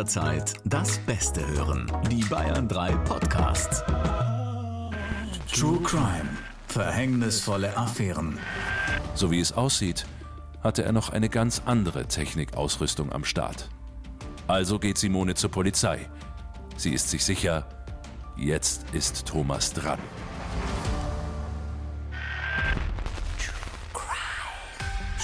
jederzeit das Beste hören. Die Bayern 3 Podcasts. True Crime. Verhängnisvolle Affären. So wie es aussieht, hatte er noch eine ganz andere Technikausrüstung am Start. Also geht Simone zur Polizei. Sie ist sich sicher, jetzt ist Thomas dran.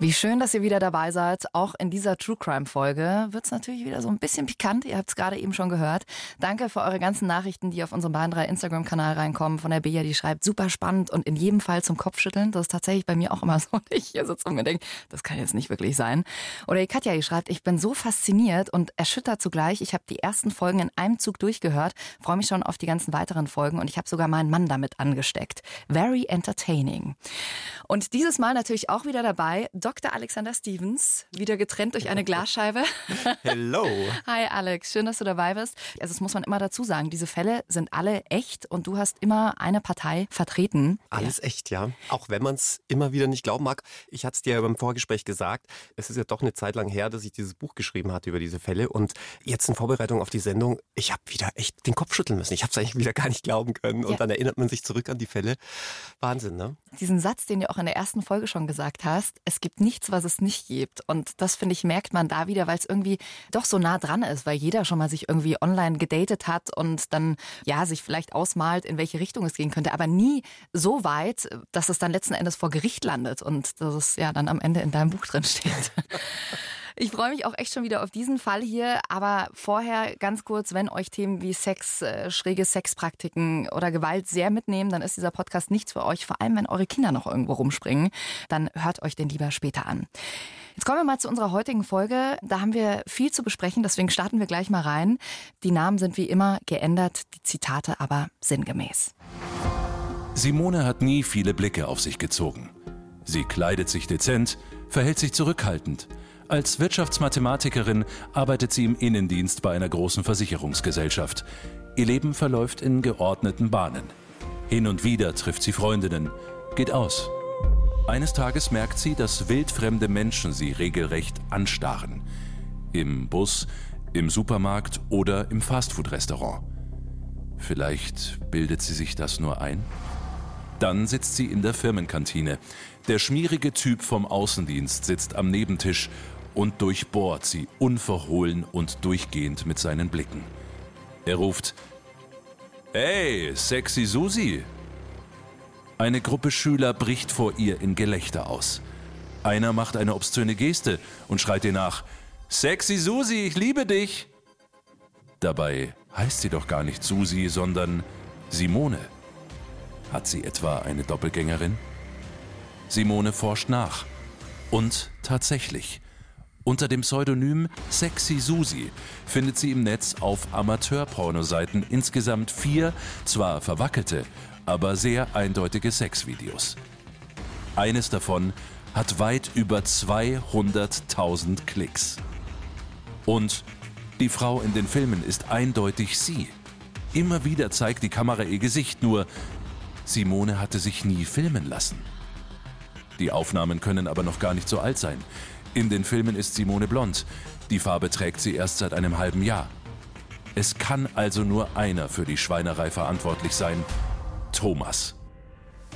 Wie schön, dass ihr wieder dabei seid. Auch in dieser True Crime Folge wird es natürlich wieder so ein bisschen pikant. Ihr habt es gerade eben schon gehört. Danke für eure ganzen Nachrichten, die auf unserem Bahn 3 Instagram-Kanal reinkommen. Von der Bea, die schreibt, super spannend und in jedem Fall zum Kopfschütteln. Das ist tatsächlich bei mir auch immer so. Und ich hier sitze und denke, das kann jetzt nicht wirklich sein. Oder die Katja, die schreibt, ich bin so fasziniert und erschüttert zugleich. Ich habe die ersten Folgen in einem Zug durchgehört, freue mich schon auf die ganzen weiteren Folgen und ich habe sogar meinen Mann damit angesteckt. Very entertaining. Und dieses Mal natürlich auch wieder dabei Dr. Alexander Stevens, wieder getrennt durch eine Glasscheibe. Hello. Hi Alex, schön, dass du dabei bist. Also das muss man immer dazu sagen, diese Fälle sind alle echt und du hast immer eine Partei vertreten. Alles echt, ja. Auch wenn man es immer wieder nicht glauben mag. Ich hatte es dir ja beim Vorgespräch gesagt, es ist ja doch eine Zeit lang her, dass ich dieses Buch geschrieben hatte über diese Fälle und jetzt in Vorbereitung auf die Sendung, ich habe wieder echt den Kopf schütteln müssen. Ich habe es eigentlich wieder gar nicht glauben können und ja. dann erinnert man sich zurück an die Fälle. Wahnsinn, ne? Diesen Satz, den du auch in der ersten Folge schon gesagt hast, es gibt nichts, was es nicht gibt. Und das, finde ich, merkt man da wieder, weil es irgendwie doch so nah dran ist, weil jeder schon mal sich irgendwie online gedatet hat und dann, ja, sich vielleicht ausmalt, in welche Richtung es gehen könnte, aber nie so weit, dass es dann letzten Endes vor Gericht landet und dass es ja dann am Ende in deinem Buch drin steht. Ich freue mich auch echt schon wieder auf diesen Fall hier. Aber vorher ganz kurz, wenn euch Themen wie Sex, äh, schräge Sexpraktiken oder Gewalt sehr mitnehmen, dann ist dieser Podcast nichts für euch. Vor allem, wenn eure Kinder noch irgendwo rumspringen, dann hört euch den lieber später an. Jetzt kommen wir mal zu unserer heutigen Folge. Da haben wir viel zu besprechen, deswegen starten wir gleich mal rein. Die Namen sind wie immer geändert, die Zitate aber sinngemäß. Simone hat nie viele Blicke auf sich gezogen. Sie kleidet sich dezent, verhält sich zurückhaltend als Wirtschaftsmathematikerin arbeitet sie im Innendienst bei einer großen Versicherungsgesellschaft. Ihr Leben verläuft in geordneten Bahnen. Hin und wieder trifft sie Freundinnen, geht aus. Eines Tages merkt sie, dass wildfremde Menschen sie regelrecht anstarren. Im Bus, im Supermarkt oder im Fastfood-Restaurant. Vielleicht bildet sie sich das nur ein? Dann sitzt sie in der Firmenkantine. Der schmierige Typ vom Außendienst sitzt am Nebentisch und durchbohrt sie unverhohlen und durchgehend mit seinen Blicken. Er ruft Hey, sexy Susi! Eine Gruppe Schüler bricht vor ihr in Gelächter aus. Einer macht eine obszöne Geste und schreit ihr nach Sexy Susi, ich liebe dich! Dabei heißt sie doch gar nicht Susi, sondern Simone. Hat sie etwa eine Doppelgängerin? Simone forscht nach. Und tatsächlich, unter dem Pseudonym Sexy Susi findet sie im Netz auf Amateurpornoseiten insgesamt vier, zwar verwackelte, aber sehr eindeutige Sexvideos. Eines davon hat weit über 200.000 Klicks. Und die Frau in den Filmen ist eindeutig sie. Immer wieder zeigt die Kamera ihr Gesicht, nur Simone hatte sich nie filmen lassen. Die Aufnahmen können aber noch gar nicht so alt sein. In den Filmen ist Simone blond. Die Farbe trägt sie erst seit einem halben Jahr. Es kann also nur einer für die Schweinerei verantwortlich sein. Thomas.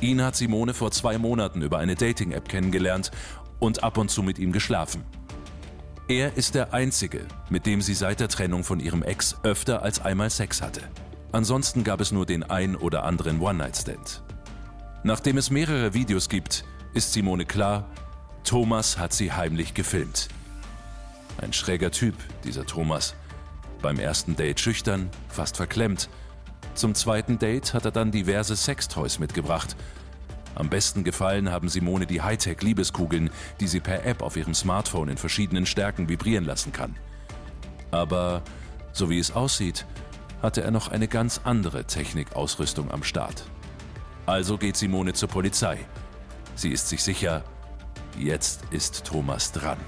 Ihn hat Simone vor zwei Monaten über eine Dating-App kennengelernt und ab und zu mit ihm geschlafen. Er ist der Einzige, mit dem sie seit der Trennung von ihrem Ex öfter als einmal Sex hatte. Ansonsten gab es nur den ein oder anderen One-Night-Stand. Nachdem es mehrere Videos gibt, ist Simone klar, Thomas hat sie heimlich gefilmt. Ein schräger Typ, dieser Thomas. Beim ersten Date schüchtern, fast verklemmt. Zum zweiten Date hat er dann diverse Sextoys mitgebracht. Am besten gefallen haben Simone die Hightech-Liebeskugeln, die sie per App auf ihrem Smartphone in verschiedenen Stärken vibrieren lassen kann. Aber, so wie es aussieht, hatte er noch eine ganz andere Technikausrüstung am Start. Also geht Simone zur Polizei. Sie ist sich sicher, Jetzt ist Thomas dran.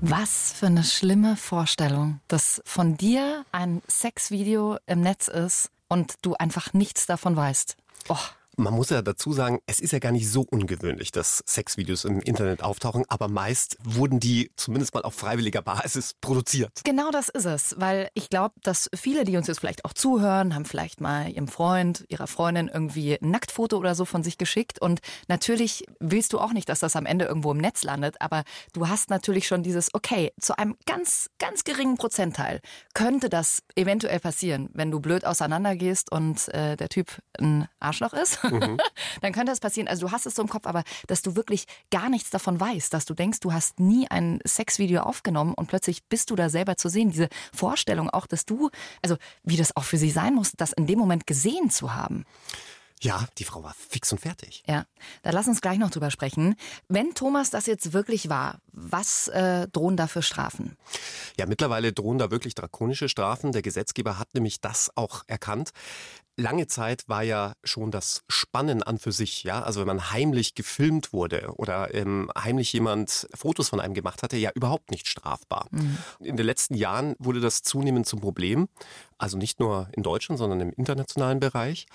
Was für eine schlimme Vorstellung, dass von dir ein Sexvideo im Netz ist und du einfach nichts davon weißt. Oh. Man muss ja dazu sagen, es ist ja gar nicht so ungewöhnlich, dass Sexvideos im Internet auftauchen, aber meist wurden die zumindest mal auf freiwilliger Basis produziert. Genau das ist es, weil ich glaube, dass viele, die uns jetzt vielleicht auch zuhören, haben vielleicht mal ihrem Freund, ihrer Freundin irgendwie ein Nacktfoto oder so von sich geschickt und natürlich willst du auch nicht, dass das am Ende irgendwo im Netz landet, aber du hast natürlich schon dieses, okay, zu einem ganz, ganz geringen Prozentteil könnte das eventuell passieren, wenn du blöd auseinandergehst und äh, der Typ ein Arschloch ist. Mhm. dann könnte das passieren. Also du hast es so im Kopf, aber dass du wirklich gar nichts davon weißt, dass du denkst, du hast nie ein Sexvideo aufgenommen und plötzlich bist du da selber zu sehen. Diese Vorstellung auch, dass du, also wie das auch für sie sein muss, das in dem Moment gesehen zu haben. Ja, die Frau war fix und fertig. Ja, da lass uns gleich noch drüber sprechen. Wenn Thomas das jetzt wirklich war, was äh, drohen da für Strafen? Ja, mittlerweile drohen da wirklich drakonische Strafen. Der Gesetzgeber hat nämlich das auch erkannt. Lange Zeit war ja schon das Spannen an für sich, ja. Also wenn man heimlich gefilmt wurde oder ähm, heimlich jemand Fotos von einem gemacht hatte, ja überhaupt nicht strafbar. Mhm. In den letzten Jahren wurde das zunehmend zum Problem. Also nicht nur in Deutschland, sondern im internationalen Bereich.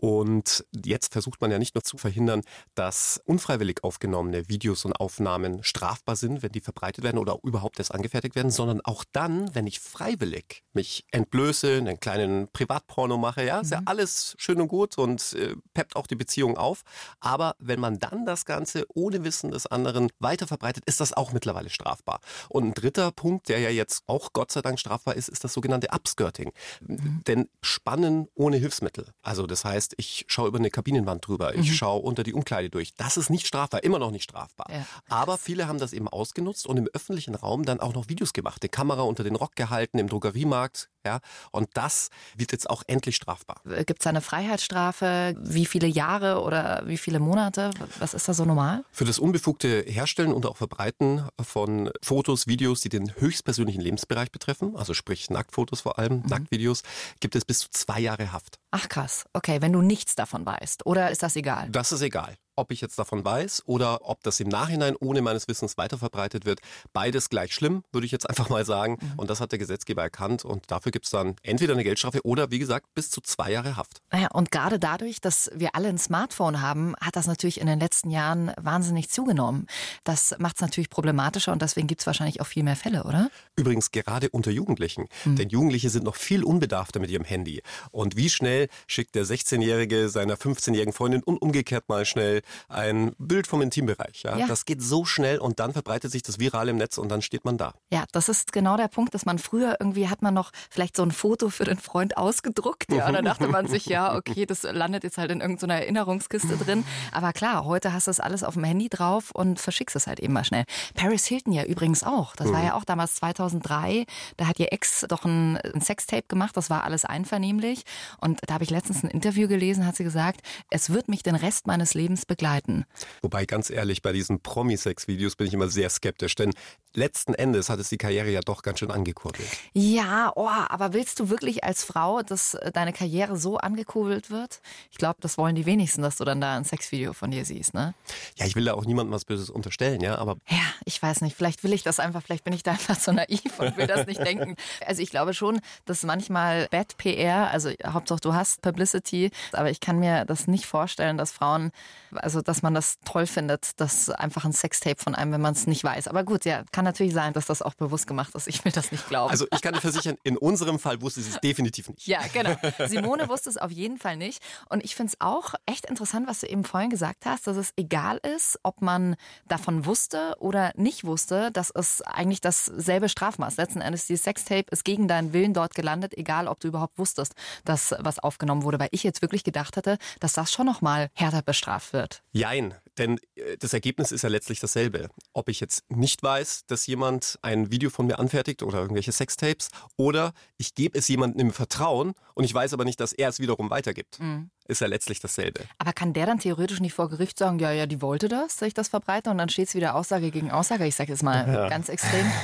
Und jetzt versucht man ja nicht nur zu verhindern, dass unfreiwillig aufgenommene Videos und Aufnahmen strafbar sind, wenn die verbreitet werden oder überhaupt erst angefertigt werden, sondern auch dann, wenn ich freiwillig mich entblöße, einen kleinen Privatporno mache, ja, ist ja mhm. alles schön und gut und äh, peppt auch die Beziehung auf. Aber wenn man dann das Ganze ohne Wissen des anderen weiter verbreitet, ist das auch mittlerweile strafbar. Und ein dritter Punkt, der ja jetzt auch Gott sei Dank strafbar ist, ist das sogenannte Upskirting. Mhm. Denn Spannen ohne Hilfsmittel. Also das heißt, ich schaue über eine Kabinenwand drüber, ich mhm. schaue unter die Umkleide durch. Das ist nicht strafbar, immer noch nicht strafbar. Ja. Aber viele haben das eben ausgenutzt und im öffentlichen Raum dann auch noch Videos gemacht. Die Kamera unter den Rock gehalten, im Drogeriemarkt, ja, und das wird jetzt auch endlich strafbar. Gibt es eine Freiheitsstrafe? Wie viele Jahre oder wie viele Monate? Was ist da so normal? Für das unbefugte Herstellen und auch Verbreiten von Fotos, Videos, die den höchstpersönlichen Lebensbereich betreffen, also sprich Nacktfotos vor allem, mhm. Nacktvideos, gibt es bis zu zwei Jahre Haft. Ach krass, okay, wenn du nichts davon weißt. Oder ist das egal? Das ist egal ob ich jetzt davon weiß oder ob das im Nachhinein ohne meines Wissens weiterverbreitet wird. Beides gleich schlimm, würde ich jetzt einfach mal sagen. Mhm. Und das hat der Gesetzgeber erkannt. Und dafür gibt es dann entweder eine Geldstrafe oder, wie gesagt, bis zu zwei Jahre Haft. Naja, und gerade dadurch, dass wir alle ein Smartphone haben, hat das natürlich in den letzten Jahren wahnsinnig zugenommen. Das macht es natürlich problematischer und deswegen gibt es wahrscheinlich auch viel mehr Fälle, oder? Übrigens gerade unter Jugendlichen. Mhm. Denn Jugendliche sind noch viel unbedarfter mit ihrem Handy. Und wie schnell schickt der 16-Jährige seiner 15-jährigen Freundin und umgekehrt mal schnell ein Bild vom Intimbereich. Ja? ja? Das geht so schnell und dann verbreitet sich das viral im Netz und dann steht man da. Ja, das ist genau der Punkt, dass man früher irgendwie hat man noch vielleicht so ein Foto für den Freund ausgedruckt. Ja, und dann dachte man sich, ja, okay, das landet jetzt halt in irgendeiner Erinnerungskiste drin. Aber klar, heute hast du das alles auf dem Handy drauf und verschickst es halt eben mal schnell. Paris Hilton ja übrigens auch. Das war mhm. ja auch damals 2003. Da hat ihr Ex doch ein, ein Sextape gemacht. Das war alles einvernehmlich. Und da habe ich letztens ein Interview gelesen, hat sie gesagt, es wird mich den Rest meines Lebens begleiten. Wobei ganz ehrlich, bei diesen Promi-Sex-Videos bin ich immer sehr skeptisch, denn letzten Endes hat es die Karriere ja doch ganz schön angekurbelt. Ja, oh, aber willst du wirklich als Frau, dass äh, deine Karriere so angekurbelt wird? Ich glaube, das wollen die wenigsten, dass du dann da ein Sexvideo von dir siehst, ne? Ja, ich will da auch niemandem was Böses unterstellen, ja, aber. Ja, ich weiß nicht, vielleicht will ich das einfach, vielleicht bin ich da einfach so naiv und will das nicht denken. Also ich glaube schon, dass manchmal Bad PR, also Hauptsache du hast Publicity, aber ich kann mir das nicht vorstellen, dass Frauen, also dass man das toll findet, dass einfach ein Sextape von einem, wenn man es nicht weiß. Aber gut, ja, kann kann natürlich sein, dass das auch bewusst gemacht ist. Ich will das nicht glauben. Also ich kann dir versichern, in unserem Fall wusste sie es definitiv nicht. Ja, genau. Simone wusste es auf jeden Fall nicht. Und ich finde es auch echt interessant, was du eben vorhin gesagt hast, dass es egal ist, ob man davon wusste oder nicht wusste, dass es eigentlich dasselbe Strafmaß. Letzten Endes, die Sextape ist gegen deinen Willen dort gelandet, egal ob du überhaupt wusstest, dass was aufgenommen wurde. Weil ich jetzt wirklich gedacht hatte, dass das schon nochmal härter bestraft wird. Jein, denn äh, das Ergebnis ist ja letztlich dasselbe. Ob ich jetzt nicht weiß, dass jemand ein Video von mir anfertigt oder irgendwelche Sextapes oder ich gebe es jemandem im Vertrauen und ich weiß aber nicht, dass er es wiederum weitergibt. Mhm. Ist ja letztlich dasselbe. Aber kann der dann theoretisch nicht vor Gericht sagen, ja, ja, die wollte das, dass ich das verbreite und dann steht es wieder Aussage gegen Aussage? Ich sage jetzt mal ja. ganz extrem.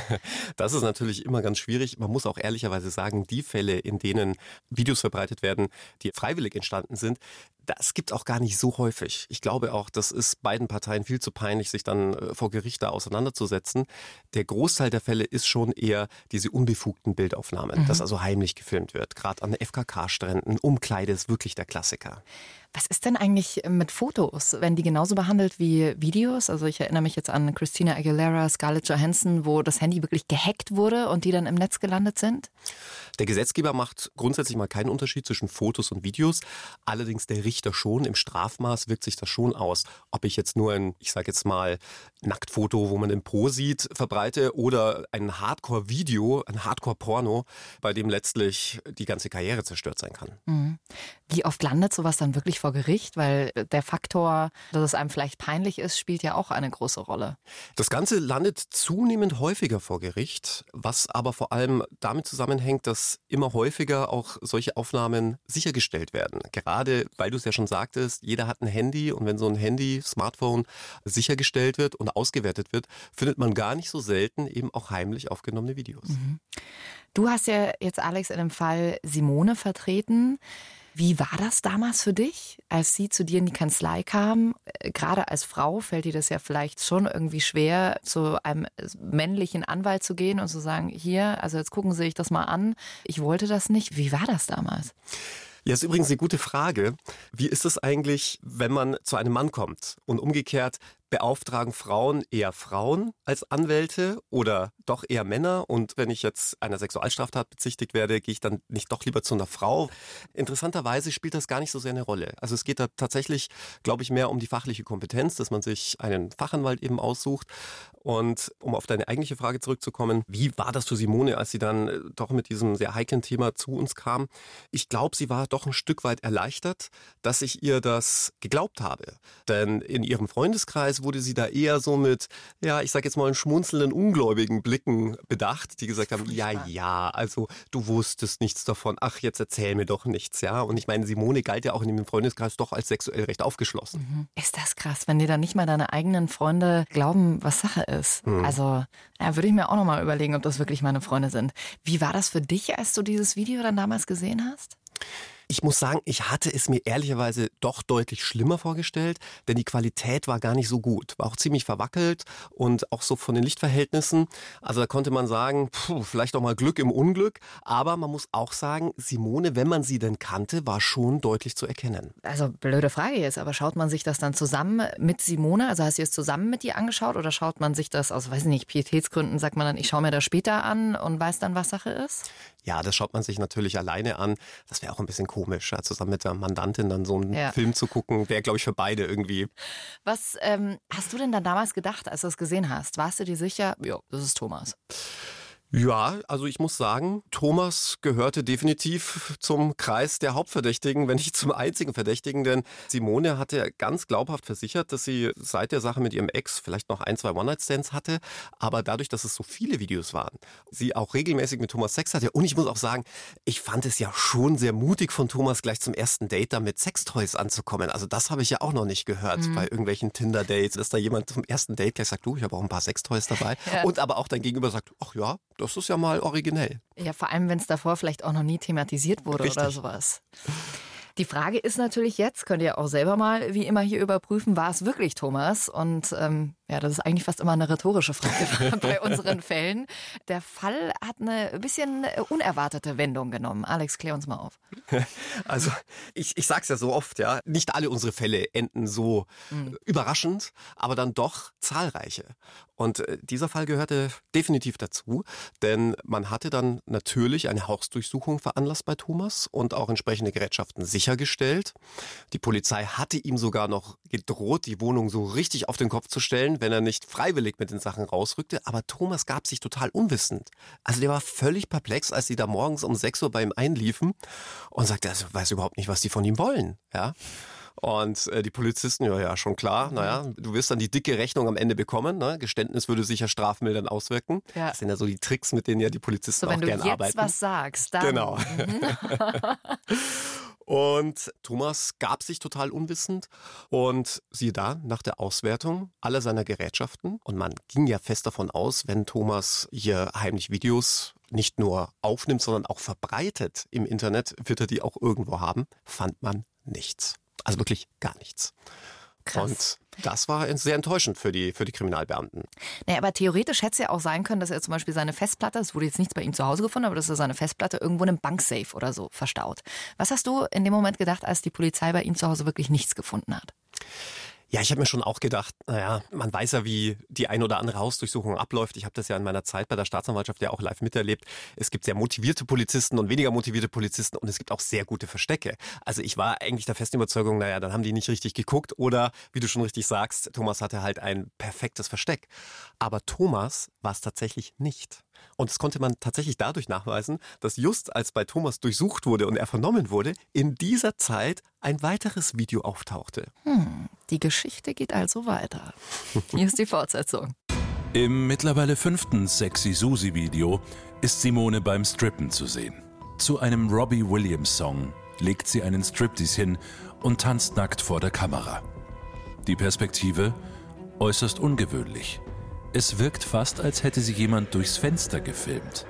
Das ist natürlich immer ganz schwierig. Man muss auch ehrlicherweise sagen, die Fälle, in denen Videos verbreitet werden, die freiwillig entstanden sind, das gibt auch gar nicht so häufig. Ich glaube auch, das ist beiden Parteien viel zu peinlich, sich dann äh, vor Gericht da auseinanderzusetzen. Der Großteil der Fälle ist schon eher diese unbefugten Bildaufnahmen, mhm. das also heimlich gefilmt wird. Gerade an FKK-Stränden, Umkleide ist wirklich der Klassiker. Yeah. Was ist denn eigentlich mit Fotos? Werden die genauso behandelt wie Videos? Also ich erinnere mich jetzt an Christina Aguilera, Scarlett Johansson, wo das Handy wirklich gehackt wurde und die dann im Netz gelandet sind? Der Gesetzgeber macht grundsätzlich mal keinen Unterschied zwischen Fotos und Videos. Allerdings der Richter schon. Im Strafmaß wirkt sich das schon aus. Ob ich jetzt nur ein, ich sage jetzt mal, Nacktfoto, wo man den Po sieht, verbreite oder ein Hardcore-Video, ein Hardcore-Porno, bei dem letztlich die ganze Karriere zerstört sein kann. Mhm. Wie oft landet sowas dann wirklich vor Gericht? Weil der Faktor, dass es einem vielleicht peinlich ist, spielt ja auch eine große Rolle. Das Ganze landet zunehmend häufiger vor Gericht, was aber vor allem damit zusammenhängt, dass immer häufiger auch solche Aufnahmen sichergestellt werden. Gerade weil du es ja schon sagtest, jeder hat ein Handy und wenn so ein Handy, Smartphone sichergestellt wird und ausgewertet wird, findet man gar nicht so selten eben auch heimlich aufgenommene Videos. Mhm. Du hast ja jetzt, Alex, in dem Fall Simone vertreten. Wie war das damals für dich, als sie zu dir in die Kanzlei kam? Äh, gerade als Frau fällt dir das ja vielleicht schon irgendwie schwer, zu einem männlichen Anwalt zu gehen und zu sagen, hier, also jetzt gucken Sie sich das mal an. Ich wollte das nicht. Wie war das damals? Ja, ist übrigens eine gute Frage. Wie ist es eigentlich, wenn man zu einem Mann kommt? Und umgekehrt, beauftragen Frauen eher Frauen als Anwälte oder doch eher Männer? Und wenn ich jetzt einer Sexualstraftat bezichtigt werde, gehe ich dann nicht doch lieber zu einer Frau? Interessanterweise spielt das gar nicht so sehr eine Rolle. Also es geht da tatsächlich, glaube ich, mehr um die fachliche Kompetenz, dass man sich einen Fachanwalt eben aussucht. Und um auf deine eigentliche Frage zurückzukommen, wie war das für Simone, als sie dann äh, doch mit diesem sehr heiklen Thema zu uns kam? Ich glaube, sie war doch ein Stück weit erleichtert, dass ich ihr das geglaubt habe. Denn in ihrem Freundeskreis wurde sie da eher so mit, ja, ich sage jetzt mal, schmunzelnden, ungläubigen Blicken bedacht, die gesagt haben, ja, ja, also du wusstest nichts davon, ach, jetzt erzähl mir doch nichts, ja. Und ich meine, Simone galt ja auch in dem Freundeskreis doch als sexuell recht aufgeschlossen. Mhm. Ist das krass, wenn dir dann nicht mal deine eigenen Freunde glauben, was Sache ist? ist. Mhm. Also ja, würde ich mir auch nochmal überlegen, ob das wirklich meine Freunde sind. Wie war das für dich, als du dieses Video dann damals gesehen hast? Ich muss sagen, ich hatte es mir ehrlicherweise doch deutlich schlimmer vorgestellt, denn die Qualität war gar nicht so gut. War auch ziemlich verwackelt und auch so von den Lichtverhältnissen. Also da konnte man sagen, puh, vielleicht auch mal Glück im Unglück. Aber man muss auch sagen, Simone, wenn man sie denn kannte, war schon deutlich zu erkennen. Also blöde Frage jetzt, aber schaut man sich das dann zusammen mit Simone? Also hast du es zusammen mit ihr angeschaut oder schaut man sich das aus, weiß ich nicht, Pietätsgründen, sagt man dann, ich schaue mir das später an und weiß dann, was Sache ist? Ja, das schaut man sich natürlich alleine an. Das wäre auch ein bisschen komisch, zusammen mit der Mandantin dann so einen ja. Film zu gucken, wäre, glaube ich, für beide irgendwie. Was ähm, hast du denn dann damals gedacht, als du es gesehen hast? Warst du dir sicher, ja, das ist Thomas? Ja, also ich muss sagen, Thomas gehörte definitiv zum Kreis der Hauptverdächtigen, wenn nicht zum einzigen Verdächtigen, denn Simone hatte ganz glaubhaft versichert, dass sie seit der Sache mit ihrem Ex vielleicht noch ein, zwei One-Night-Stands hatte, aber dadurch, dass es so viele Videos waren, sie auch regelmäßig mit Thomas Sex hatte und ich muss auch sagen, ich fand es ja schon sehr mutig von Thomas gleich zum ersten Date da mit Sextoys anzukommen. Also das habe ich ja auch noch nicht gehört mhm. bei irgendwelchen Tinder-Dates, dass da jemand zum ersten Date gleich sagt, du, ich habe auch ein paar Sextoys dabei ja. und aber auch dein Gegenüber sagt, ach ja, das ist ja mal originell. Ja, vor allem, wenn es davor vielleicht auch noch nie thematisiert wurde Richtig. oder sowas. Die Frage ist natürlich jetzt, könnt ihr auch selber mal wie immer hier überprüfen, war es wirklich Thomas? Und ähm, ja, das ist eigentlich fast immer eine rhetorische Frage bei unseren Fällen. Der Fall hat eine bisschen unerwartete Wendung genommen. Alex, klär uns mal auf. Also, ich, ich sag's ja so oft, ja, nicht alle unsere Fälle enden so mhm. überraschend, aber dann doch zahlreiche. Und äh, dieser Fall gehörte definitiv dazu, denn man hatte dann natürlich eine Hausdurchsuchung veranlasst bei Thomas und auch entsprechende Gerätschaften sichergestellt. Die Polizei hatte ihm sogar noch gedroht, die Wohnung so richtig auf den Kopf zu stellen, wenn er nicht freiwillig mit den Sachen rausrückte. Aber Thomas gab sich total unwissend. Also der war völlig perplex, als sie da morgens um 6 Uhr bei ihm einliefen und sagte, er weiß überhaupt nicht, was die von ihm wollen. Ja. Und äh, die Polizisten, ja, ja, schon klar, naja, du wirst dann die dicke Rechnung am Ende bekommen. Ne? Geständnis würde sich ja strafmildernd auswirken. Ja. Das sind ja so die Tricks, mit denen ja die Polizisten so, auch gerne arbeiten. Wenn du jetzt was sagst, dann. Genau. Und Thomas gab sich total unwissend und siehe da, nach der Auswertung aller seiner Gerätschaften, und man ging ja fest davon aus, wenn Thomas hier heimlich Videos nicht nur aufnimmt, sondern auch verbreitet im Internet, wird er die auch irgendwo haben, fand man nichts. Also wirklich gar nichts. Krass. Und das war sehr enttäuschend für die, für die Kriminalbeamten. Naja, aber theoretisch hätte es ja auch sein können, dass er zum Beispiel seine Festplatte, es wurde jetzt nichts bei ihm zu Hause gefunden, aber dass er seine Festplatte irgendwo in einem Banksafe oder so verstaut. Was hast du in dem Moment gedacht, als die Polizei bei ihm zu Hause wirklich nichts gefunden hat? Ja, ich habe mir schon auch gedacht, naja, man weiß ja, wie die ein oder andere Hausdurchsuchung abläuft. Ich habe das ja in meiner Zeit bei der Staatsanwaltschaft ja auch live miterlebt. Es gibt sehr motivierte Polizisten und weniger motivierte Polizisten und es gibt auch sehr gute Verstecke. Also ich war eigentlich der festen Überzeugung, naja, dann haben die nicht richtig geguckt oder, wie du schon richtig sagst, Thomas hatte halt ein perfektes Versteck. Aber Thomas war es tatsächlich nicht. Und das konnte man tatsächlich dadurch nachweisen, dass just als bei Thomas durchsucht wurde und er vernommen wurde, in dieser Zeit ein weiteres Video auftauchte. Hm, die Geschichte geht also weiter. Hier ist die Fortsetzung. Im mittlerweile fünften Sexy Susi Video ist Simone beim Strippen zu sehen. Zu einem Robbie Williams Song legt sie einen Striptease hin und tanzt nackt vor der Kamera. Die Perspektive äußerst ungewöhnlich. Es wirkt fast, als hätte sie jemand durchs Fenster gefilmt.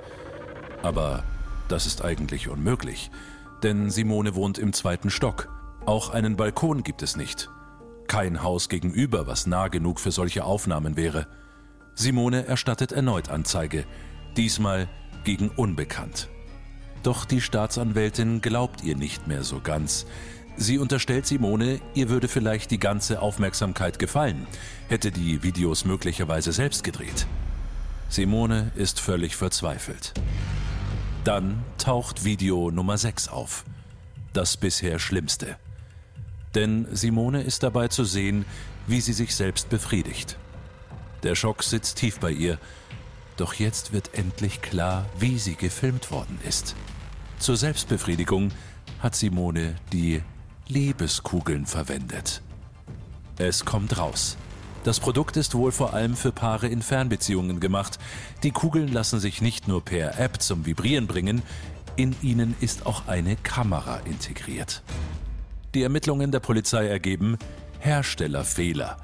Aber das ist eigentlich unmöglich, denn Simone wohnt im zweiten Stock. Auch einen Balkon gibt es nicht. Kein Haus gegenüber, was nah genug für solche Aufnahmen wäre. Simone erstattet erneut Anzeige, diesmal gegen Unbekannt. Doch die Staatsanwältin glaubt ihr nicht mehr so ganz. Sie unterstellt Simone, ihr würde vielleicht die ganze Aufmerksamkeit gefallen, hätte die Videos möglicherweise selbst gedreht. Simone ist völlig verzweifelt. Dann taucht Video Nummer 6 auf. Das bisher Schlimmste. Denn Simone ist dabei zu sehen, wie sie sich selbst befriedigt. Der Schock sitzt tief bei ihr, doch jetzt wird endlich klar, wie sie gefilmt worden ist. Zur Selbstbefriedigung hat Simone die Liebeskugeln verwendet. Es kommt raus. Das Produkt ist wohl vor allem für Paare in Fernbeziehungen gemacht. Die Kugeln lassen sich nicht nur per App zum Vibrieren bringen, in ihnen ist auch eine Kamera integriert. Die Ermittlungen der Polizei ergeben Herstellerfehler.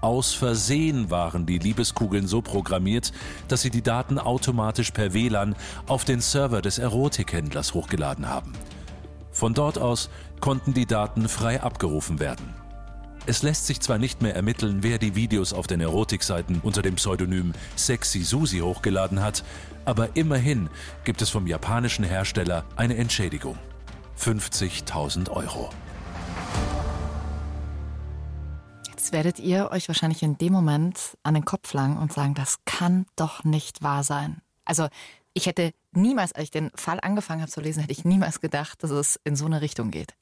Aus Versehen waren die Liebeskugeln so programmiert, dass sie die Daten automatisch per WLAN auf den Server des Erotikhändlers hochgeladen haben. Von dort aus konnten die Daten frei abgerufen werden. Es lässt sich zwar nicht mehr ermitteln, wer die Videos auf den Erotikseiten unter dem Pseudonym Sexy Susi hochgeladen hat, aber immerhin gibt es vom japanischen Hersteller eine Entschädigung. 50.000 Euro. Jetzt werdet ihr euch wahrscheinlich in dem Moment an den Kopf langen und sagen, das kann doch nicht wahr sein. Also ich hätte niemals, als ich den Fall angefangen habe zu lesen, hätte ich niemals gedacht, dass es in so eine Richtung geht.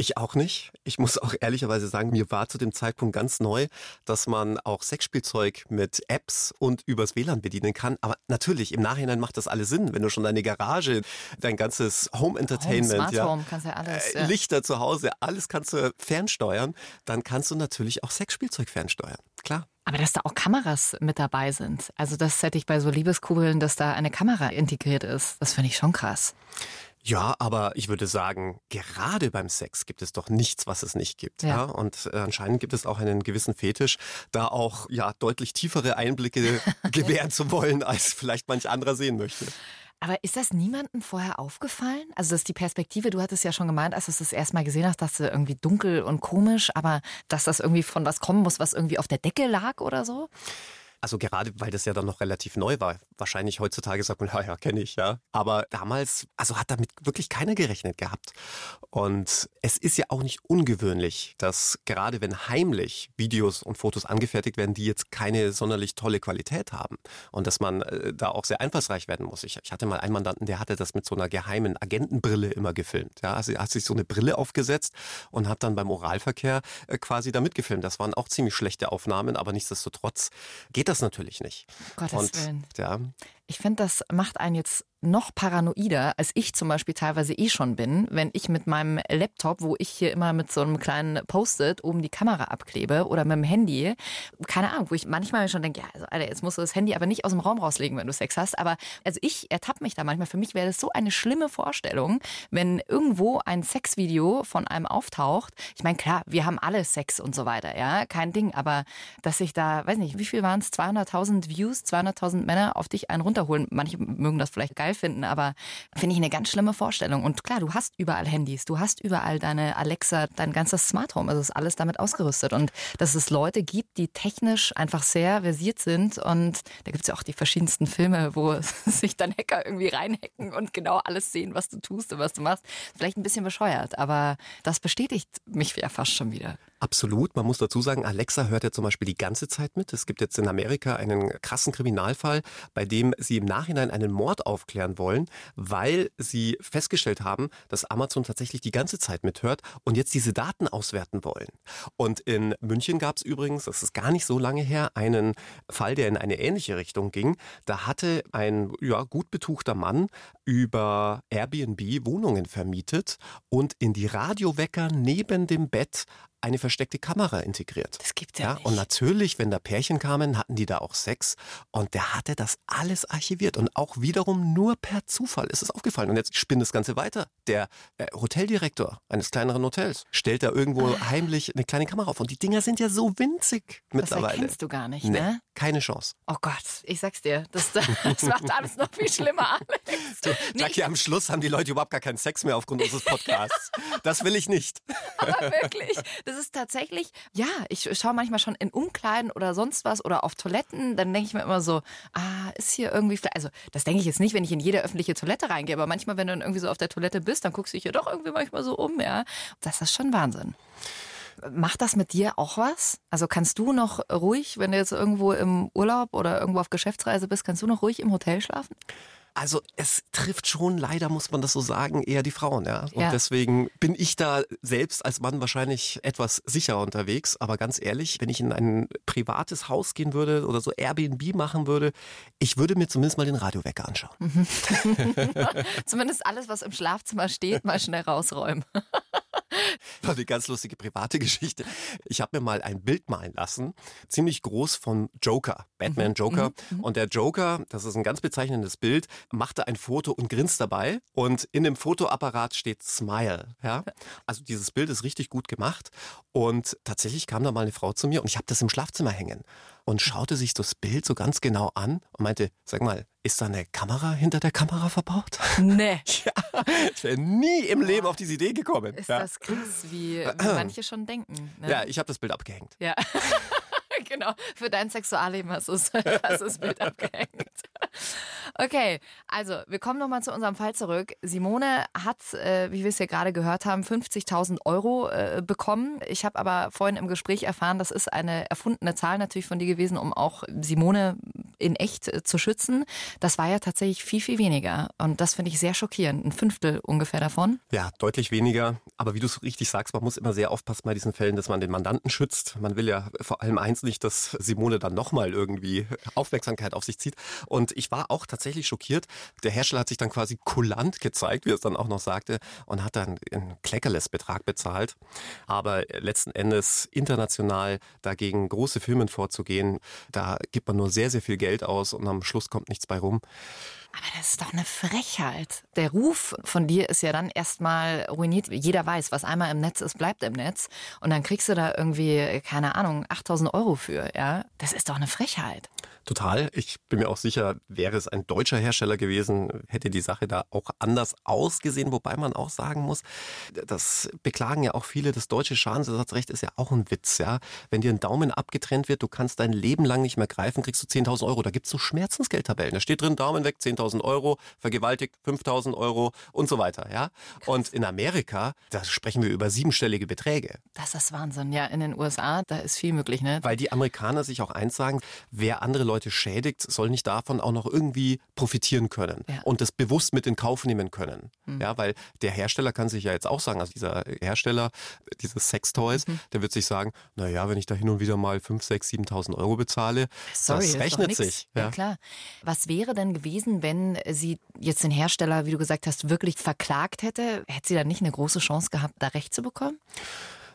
Ich auch nicht. Ich muss auch ehrlicherweise sagen, mir war zu dem Zeitpunkt ganz neu, dass man auch Sexspielzeug mit Apps und übers WLAN bedienen kann. Aber natürlich, im Nachhinein macht das alles Sinn, wenn du schon deine Garage, dein ganzes Home Entertainment, Home, ja, Home, ja alles, äh, ja. Lichter zu Hause, alles kannst du fernsteuern. Dann kannst du natürlich auch Sexspielzeug fernsteuern. Klar. Aber dass da auch Kameras mit dabei sind. Also das hätte ich bei so Liebeskugeln, dass da eine Kamera integriert ist. Das finde ich schon krass. Ja, aber ich würde sagen, gerade beim Sex gibt es doch nichts, was es nicht gibt. Ja. Ja. Und äh, anscheinend gibt es auch einen gewissen Fetisch, da auch ja deutlich tiefere Einblicke gewähren zu wollen, als vielleicht manch anderer sehen möchte. Aber ist das niemandem vorher aufgefallen? Also das ist die Perspektive, du hattest ja schon gemeint, als du es das erste Mal gesehen hast, dass du irgendwie dunkel und komisch, aber dass das irgendwie von was kommen muss, was irgendwie auf der Decke lag oder so? Also gerade, weil das ja dann noch relativ neu war. Wahrscheinlich heutzutage sagt man, ja, ja, kenne ich, ja. Aber damals, also hat damit wirklich keiner gerechnet gehabt. Und es ist ja auch nicht ungewöhnlich, dass gerade wenn heimlich Videos und Fotos angefertigt werden, die jetzt keine sonderlich tolle Qualität haben und dass man äh, da auch sehr einfallsreich werden muss. Ich, ich hatte mal einen Mandanten, der hatte das mit so einer geheimen Agentenbrille immer gefilmt. Ja, also er hat sich so eine Brille aufgesetzt und hat dann beim Oralverkehr äh, quasi da mitgefilmt. Das waren auch ziemlich schlechte Aufnahmen, aber nichtsdestotrotz geht das natürlich nicht. Gottes und Willen. ja, Ich finde, das macht einen jetzt noch paranoider, als ich zum Beispiel teilweise eh schon bin, wenn ich mit meinem Laptop, wo ich hier immer mit so einem kleinen Post-it oben die Kamera abklebe oder mit dem Handy, keine Ahnung, wo ich manchmal schon denke, ja, also Alter, jetzt musst du das Handy aber nicht aus dem Raum rauslegen, wenn du Sex hast. Aber also ich ertappe mich da manchmal. Für mich wäre das so eine schlimme Vorstellung, wenn irgendwo ein Sexvideo von einem auftaucht. Ich meine, klar, wir haben alle Sex und so weiter, ja, kein Ding. Aber dass ich da, weiß nicht, wie viel waren es? 200.000 Views, 200.000 Männer auf dich einen runterholen. Manche mögen das vielleicht geil geil finden, aber finde ich eine ganz schlimme Vorstellung. Und klar, du hast überall Handys, du hast überall deine Alexa, dein ganzes Smart Home, also ist alles damit ausgerüstet. Und dass es Leute gibt, die technisch einfach sehr versiert sind und da gibt es ja auch die verschiedensten Filme, wo sich dann Hacker irgendwie reinhacken und genau alles sehen, was du tust und was du machst. Vielleicht ein bisschen bescheuert, aber das bestätigt mich ja fast schon wieder. Absolut. Man muss dazu sagen, Alexa hört ja zum Beispiel die ganze Zeit mit. Es gibt jetzt in Amerika einen krassen Kriminalfall, bei dem sie im Nachhinein einen Mord aufklären wollen, weil sie festgestellt haben, dass Amazon tatsächlich die ganze Zeit mithört und jetzt diese Daten auswerten wollen. Und in München gab es übrigens, das ist gar nicht so lange her, einen Fall, der in eine ähnliche Richtung ging. Da hatte ein ja, gut betuchter Mann über Airbnb Wohnungen vermietet und in die Radiowecker neben dem Bett eine versteckte Kamera integriert. Das gibt's ja, ja nicht. Und natürlich, wenn da Pärchen kamen, hatten die da auch Sex und der hatte das alles archiviert und auch wiederum nur per Zufall ist es aufgefallen. Und jetzt spinnt das Ganze weiter. Der äh, Hoteldirektor eines kleineren Hotels stellt da irgendwo ah. heimlich eine kleine Kamera auf und die Dinger sind ja so winzig mittlerweile. Das erkennst du gar nicht, nee, ne? Keine Chance. Oh Gott, ich sag's dir, das, das macht alles noch viel schlimmer, Alex. Nee, Jackie, am Schluss haben die Leute überhaupt gar keinen Sex mehr aufgrund unseres Podcasts. das will ich nicht. Aber wirklich, das ist tatsächlich, ja, ich schaue manchmal schon in Umkleiden oder sonst was oder auf Toiletten, dann denke ich mir immer so, ah, ist hier irgendwie, also das denke ich jetzt nicht, wenn ich in jede öffentliche Toilette reingehe, aber manchmal, wenn du dann irgendwie so auf der Toilette bist, dann guckst du dich hier doch irgendwie manchmal so um, ja. Das ist schon Wahnsinn. Macht das mit dir auch was? Also kannst du noch ruhig, wenn du jetzt irgendwo im Urlaub oder irgendwo auf Geschäftsreise bist, kannst du noch ruhig im Hotel schlafen? Also es trifft schon leider, muss man das so sagen, eher die Frauen, ja. Und ja. deswegen bin ich da selbst als Mann wahrscheinlich etwas sicherer unterwegs. Aber ganz ehrlich, wenn ich in ein privates Haus gehen würde oder so Airbnb machen würde, ich würde mir zumindest mal den Radiowecker anschauen. Mhm. zumindest alles, was im Schlafzimmer steht, mal schnell rausräumen. eine ganz lustige private Geschichte. Ich habe mir mal ein Bild malen lassen, ziemlich groß von Joker, Batman mhm. Joker. Mhm. mhm. Und der Joker, das ist ein ganz bezeichnendes Bild, machte ein Foto und grinst dabei. Und in dem Fotoapparat steht Smile. Ja? Also dieses Bild ist richtig gut gemacht. Und tatsächlich kam da mal eine Frau zu mir und ich habe das im Schlafzimmer hängen und schaute sich das Bild so ganz genau an und meinte, sag mal, ist da eine Kamera hinter der Kamera verbaut? Nee. ja, ich wäre nie im Leben auf diese Idee gekommen. Ist ja. das krass, wie, wie manche schon denken. Ne? Ja, ich habe das Bild abgehängt. Ja. genau, für dein Sexualleben hast du das Bild abgehängt. Okay, also wir kommen nochmal zu unserem Fall zurück. Simone hat, äh, wie wir es ja gerade gehört haben, 50.000 Euro äh, bekommen. Ich habe aber vorhin im Gespräch erfahren, das ist eine erfundene Zahl natürlich von dir gewesen, um auch Simone in echt äh, zu schützen. Das war ja tatsächlich viel, viel weniger. Und das finde ich sehr schockierend. Ein Fünftel ungefähr davon. Ja, deutlich weniger. Aber wie du es richtig sagst, man muss immer sehr aufpassen bei diesen Fällen, dass man den Mandanten schützt. Man will ja vor allem eins nicht, dass Simone dann nochmal irgendwie Aufmerksamkeit auf sich zieht. Und ich war auch tatsächlich schockiert. Der Hersteller hat sich dann quasi kulant gezeigt, wie er es dann auch noch sagte, und hat dann einen Kleckerles-Betrag bezahlt. Aber letzten Endes international dagegen große Firmen vorzugehen, da gibt man nur sehr, sehr viel Geld aus und am Schluss kommt nichts bei rum. Aber das ist doch eine Frechheit. Der Ruf von dir ist ja dann erstmal ruiniert. Jeder weiß, was einmal im Netz ist, bleibt im Netz. Und dann kriegst du da irgendwie, keine Ahnung, 8000 Euro für. Ja, das ist doch eine Frechheit. Total. Ich bin mir auch sicher, wäre es ein deutscher Hersteller gewesen, hätte die Sache da auch anders ausgesehen. Wobei man auch sagen muss, das beklagen ja auch viele, das deutsche Schadensersatzrecht ist ja auch ein Witz. Ja? Wenn dir ein Daumen abgetrennt wird, du kannst dein Leben lang nicht mehr greifen, kriegst du 10.000 Euro. Da gibt es so Schmerzensgeldtabellen. Da steht drin, Daumen weg, 10.000 Euro, vergewaltigt 5.000 Euro und so weiter. Ja? Und in Amerika, da sprechen wir über siebenstellige Beträge. Das ist Wahnsinn. Ja, in den USA, da ist viel möglich. Ne? Weil die Amerikaner sich auch eins sagen, wer andere Leute Leute schädigt, soll nicht davon auch noch irgendwie profitieren können ja. und das bewusst mit in Kauf nehmen können. Mhm. Ja, weil der Hersteller kann sich ja jetzt auch sagen, also dieser Hersteller dieses Sextoys, mhm. der wird sich sagen, naja, wenn ich da hin und wieder mal 5, 6, 7.000 Euro bezahle, Sorry, das rechnet sich. Ja. ja. klar. Was wäre denn gewesen, wenn sie jetzt den Hersteller, wie du gesagt hast, wirklich verklagt hätte? Hätte sie dann nicht eine große Chance gehabt, da Recht zu bekommen?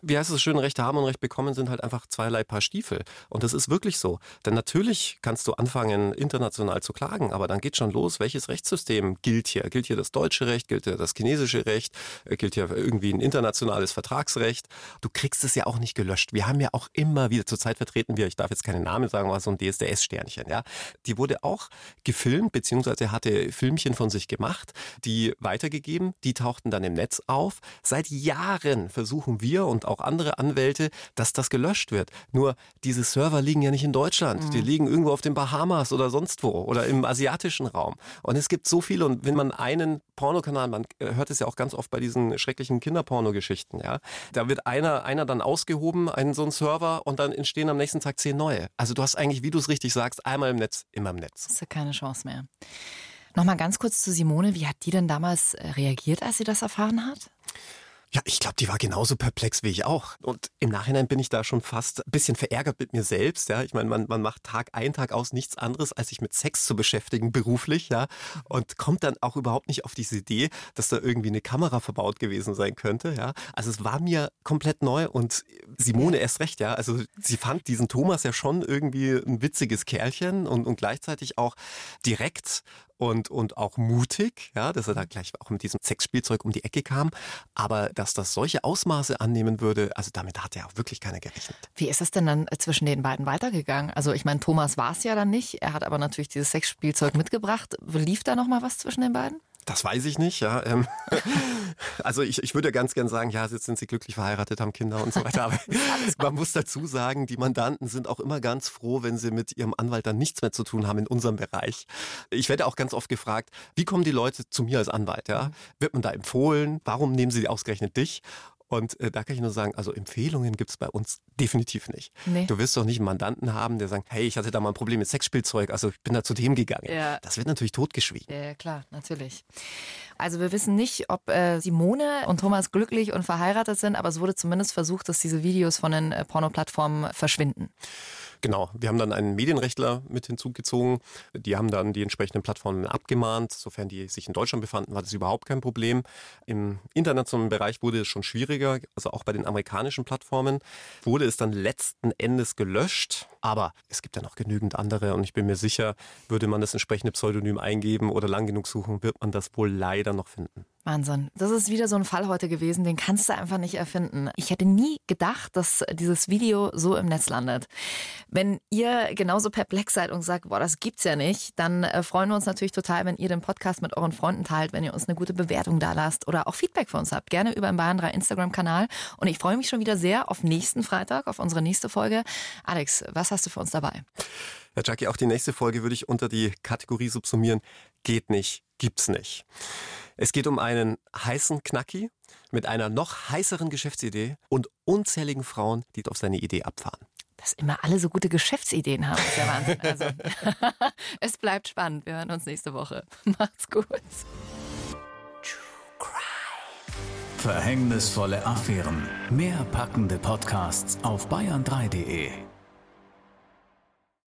Wie heißt es schön, Recht haben und Recht bekommen sind halt einfach zweierlei Paar Stiefel. Und das ist wirklich so. Denn natürlich kannst du anfangen, international zu klagen, aber dann geht schon los, welches Rechtssystem gilt hier? Gilt hier das deutsche Recht? Gilt hier das chinesische Recht? Äh, gilt hier irgendwie ein internationales Vertragsrecht? Du kriegst es ja auch nicht gelöscht. Wir haben ja auch immer wieder, zurzeit vertreten wir, ich darf jetzt keinen Namen sagen, aber so ein DSDS-Sternchen, ja. Die wurde auch gefilmt, beziehungsweise hatte Filmchen von sich gemacht, die weitergegeben, die tauchten dann im Netz auf. Seit Jahren versuchen wir und auch auch andere Anwälte, dass das gelöscht wird. Nur diese Server liegen ja nicht in Deutschland. Mhm. Die liegen irgendwo auf den Bahamas oder sonst wo oder im asiatischen Raum. Und es gibt so viele. Und wenn man einen Pornokanal, man hört es ja auch ganz oft bei diesen schrecklichen Kinderpornogeschichten, ja, da wird einer, einer dann ausgehoben, einen so ein Server und dann entstehen am nächsten Tag zehn neue. Also du hast eigentlich, wie du es richtig sagst, einmal im Netz, immer im Netz. Das ist ja keine Chance mehr. Nochmal ganz kurz zu Simone. Wie hat die denn damals äh, reagiert, als sie das erfahren hat? Ja, ich glaube, die war genauso perplex wie ich auch. Und im Nachhinein bin ich da schon fast ein bisschen verärgert mit mir selbst. Ja, ich meine, man, man macht Tag ein, Tag aus nichts anderes, als sich mit Sex zu beschäftigen beruflich. Ja, und kommt dann auch überhaupt nicht auf diese Idee, dass da irgendwie eine Kamera verbaut gewesen sein könnte. Ja, also es war mir komplett neu und Simone erst recht. Ja, also sie fand diesen Thomas ja schon irgendwie ein witziges Kerlchen und, und gleichzeitig auch direkt und, und auch mutig, ja, dass er da gleich auch mit diesem Sexspielzeug um die Ecke kam. Aber dass das solche Ausmaße annehmen würde, also damit hat er auch wirklich keiner gerechnet. Wie ist es denn dann zwischen den beiden weitergegangen? Also ich meine, Thomas war es ja dann nicht. Er hat aber natürlich dieses Sexspielzeug mitgebracht. Lief da noch mal was zwischen den beiden? Das weiß ich nicht, ja. Ähm, also ich, ich würde ganz gern sagen, ja, jetzt sind sie glücklich verheiratet, haben Kinder und so weiter. Aber man muss dazu sagen, die Mandanten sind auch immer ganz froh, wenn sie mit ihrem Anwalt dann nichts mehr zu tun haben in unserem Bereich. Ich werde auch ganz oft gefragt, wie kommen die Leute zu mir als Anwalt? Ja? Wird man da empfohlen? Warum nehmen sie ausgerechnet dich? Und äh, da kann ich nur sagen, also Empfehlungen gibt es bei uns definitiv nicht. Nee. Du wirst doch nicht einen Mandanten haben, der sagt, hey, ich hatte da mal ein Problem mit Sexspielzeug, also ich bin da zu dem gegangen. Ja. Das wird natürlich totgeschwiegen. Ja, klar, natürlich. Also wir wissen nicht, ob äh, Simone und Thomas glücklich und verheiratet sind, aber es wurde zumindest versucht, dass diese Videos von den äh, Pornoplattformen verschwinden. Genau, wir haben dann einen Medienrechtler mit hinzugezogen. Die haben dann die entsprechenden Plattformen abgemahnt. Sofern die sich in Deutschland befanden, war das überhaupt kein Problem. Im internationalen Bereich wurde es schon schwieriger. Also auch bei den amerikanischen Plattformen wurde es dann letzten Endes gelöscht. Aber es gibt ja noch genügend andere und ich bin mir sicher, würde man das entsprechende Pseudonym eingeben oder lang genug suchen, wird man das wohl leider noch finden. Wahnsinn. Das ist wieder so ein Fall heute gewesen, den kannst du einfach nicht erfinden. Ich hätte nie gedacht, dass dieses Video so im Netz landet. Wenn ihr genauso perplex seid und sagt, boah, das gibt's ja nicht, dann äh, freuen wir uns natürlich total, wenn ihr den Podcast mit euren Freunden teilt, wenn ihr uns eine gute Bewertung da lasst oder auch Feedback für uns habt. Gerne über den Bayern 3 Instagram-Kanal. Und ich freue mich schon wieder sehr auf nächsten Freitag, auf unsere nächste Folge. Alex, was hast du für uns dabei? Ja, Jackie, auch die nächste Folge würde ich unter die Kategorie subsumieren. Geht nicht, gibt's nicht. Es geht um einen heißen Knacki mit einer noch heißeren Geschäftsidee und unzähligen Frauen, die auf seine Idee abfahren. Dass immer alle so gute Geschäftsideen haben, ist ja Wahnsinn. Also, es bleibt spannend. Wir hören uns nächste Woche. Macht's gut. Verhängnisvolle Affären. Mehr packende Podcasts auf bayern3.de.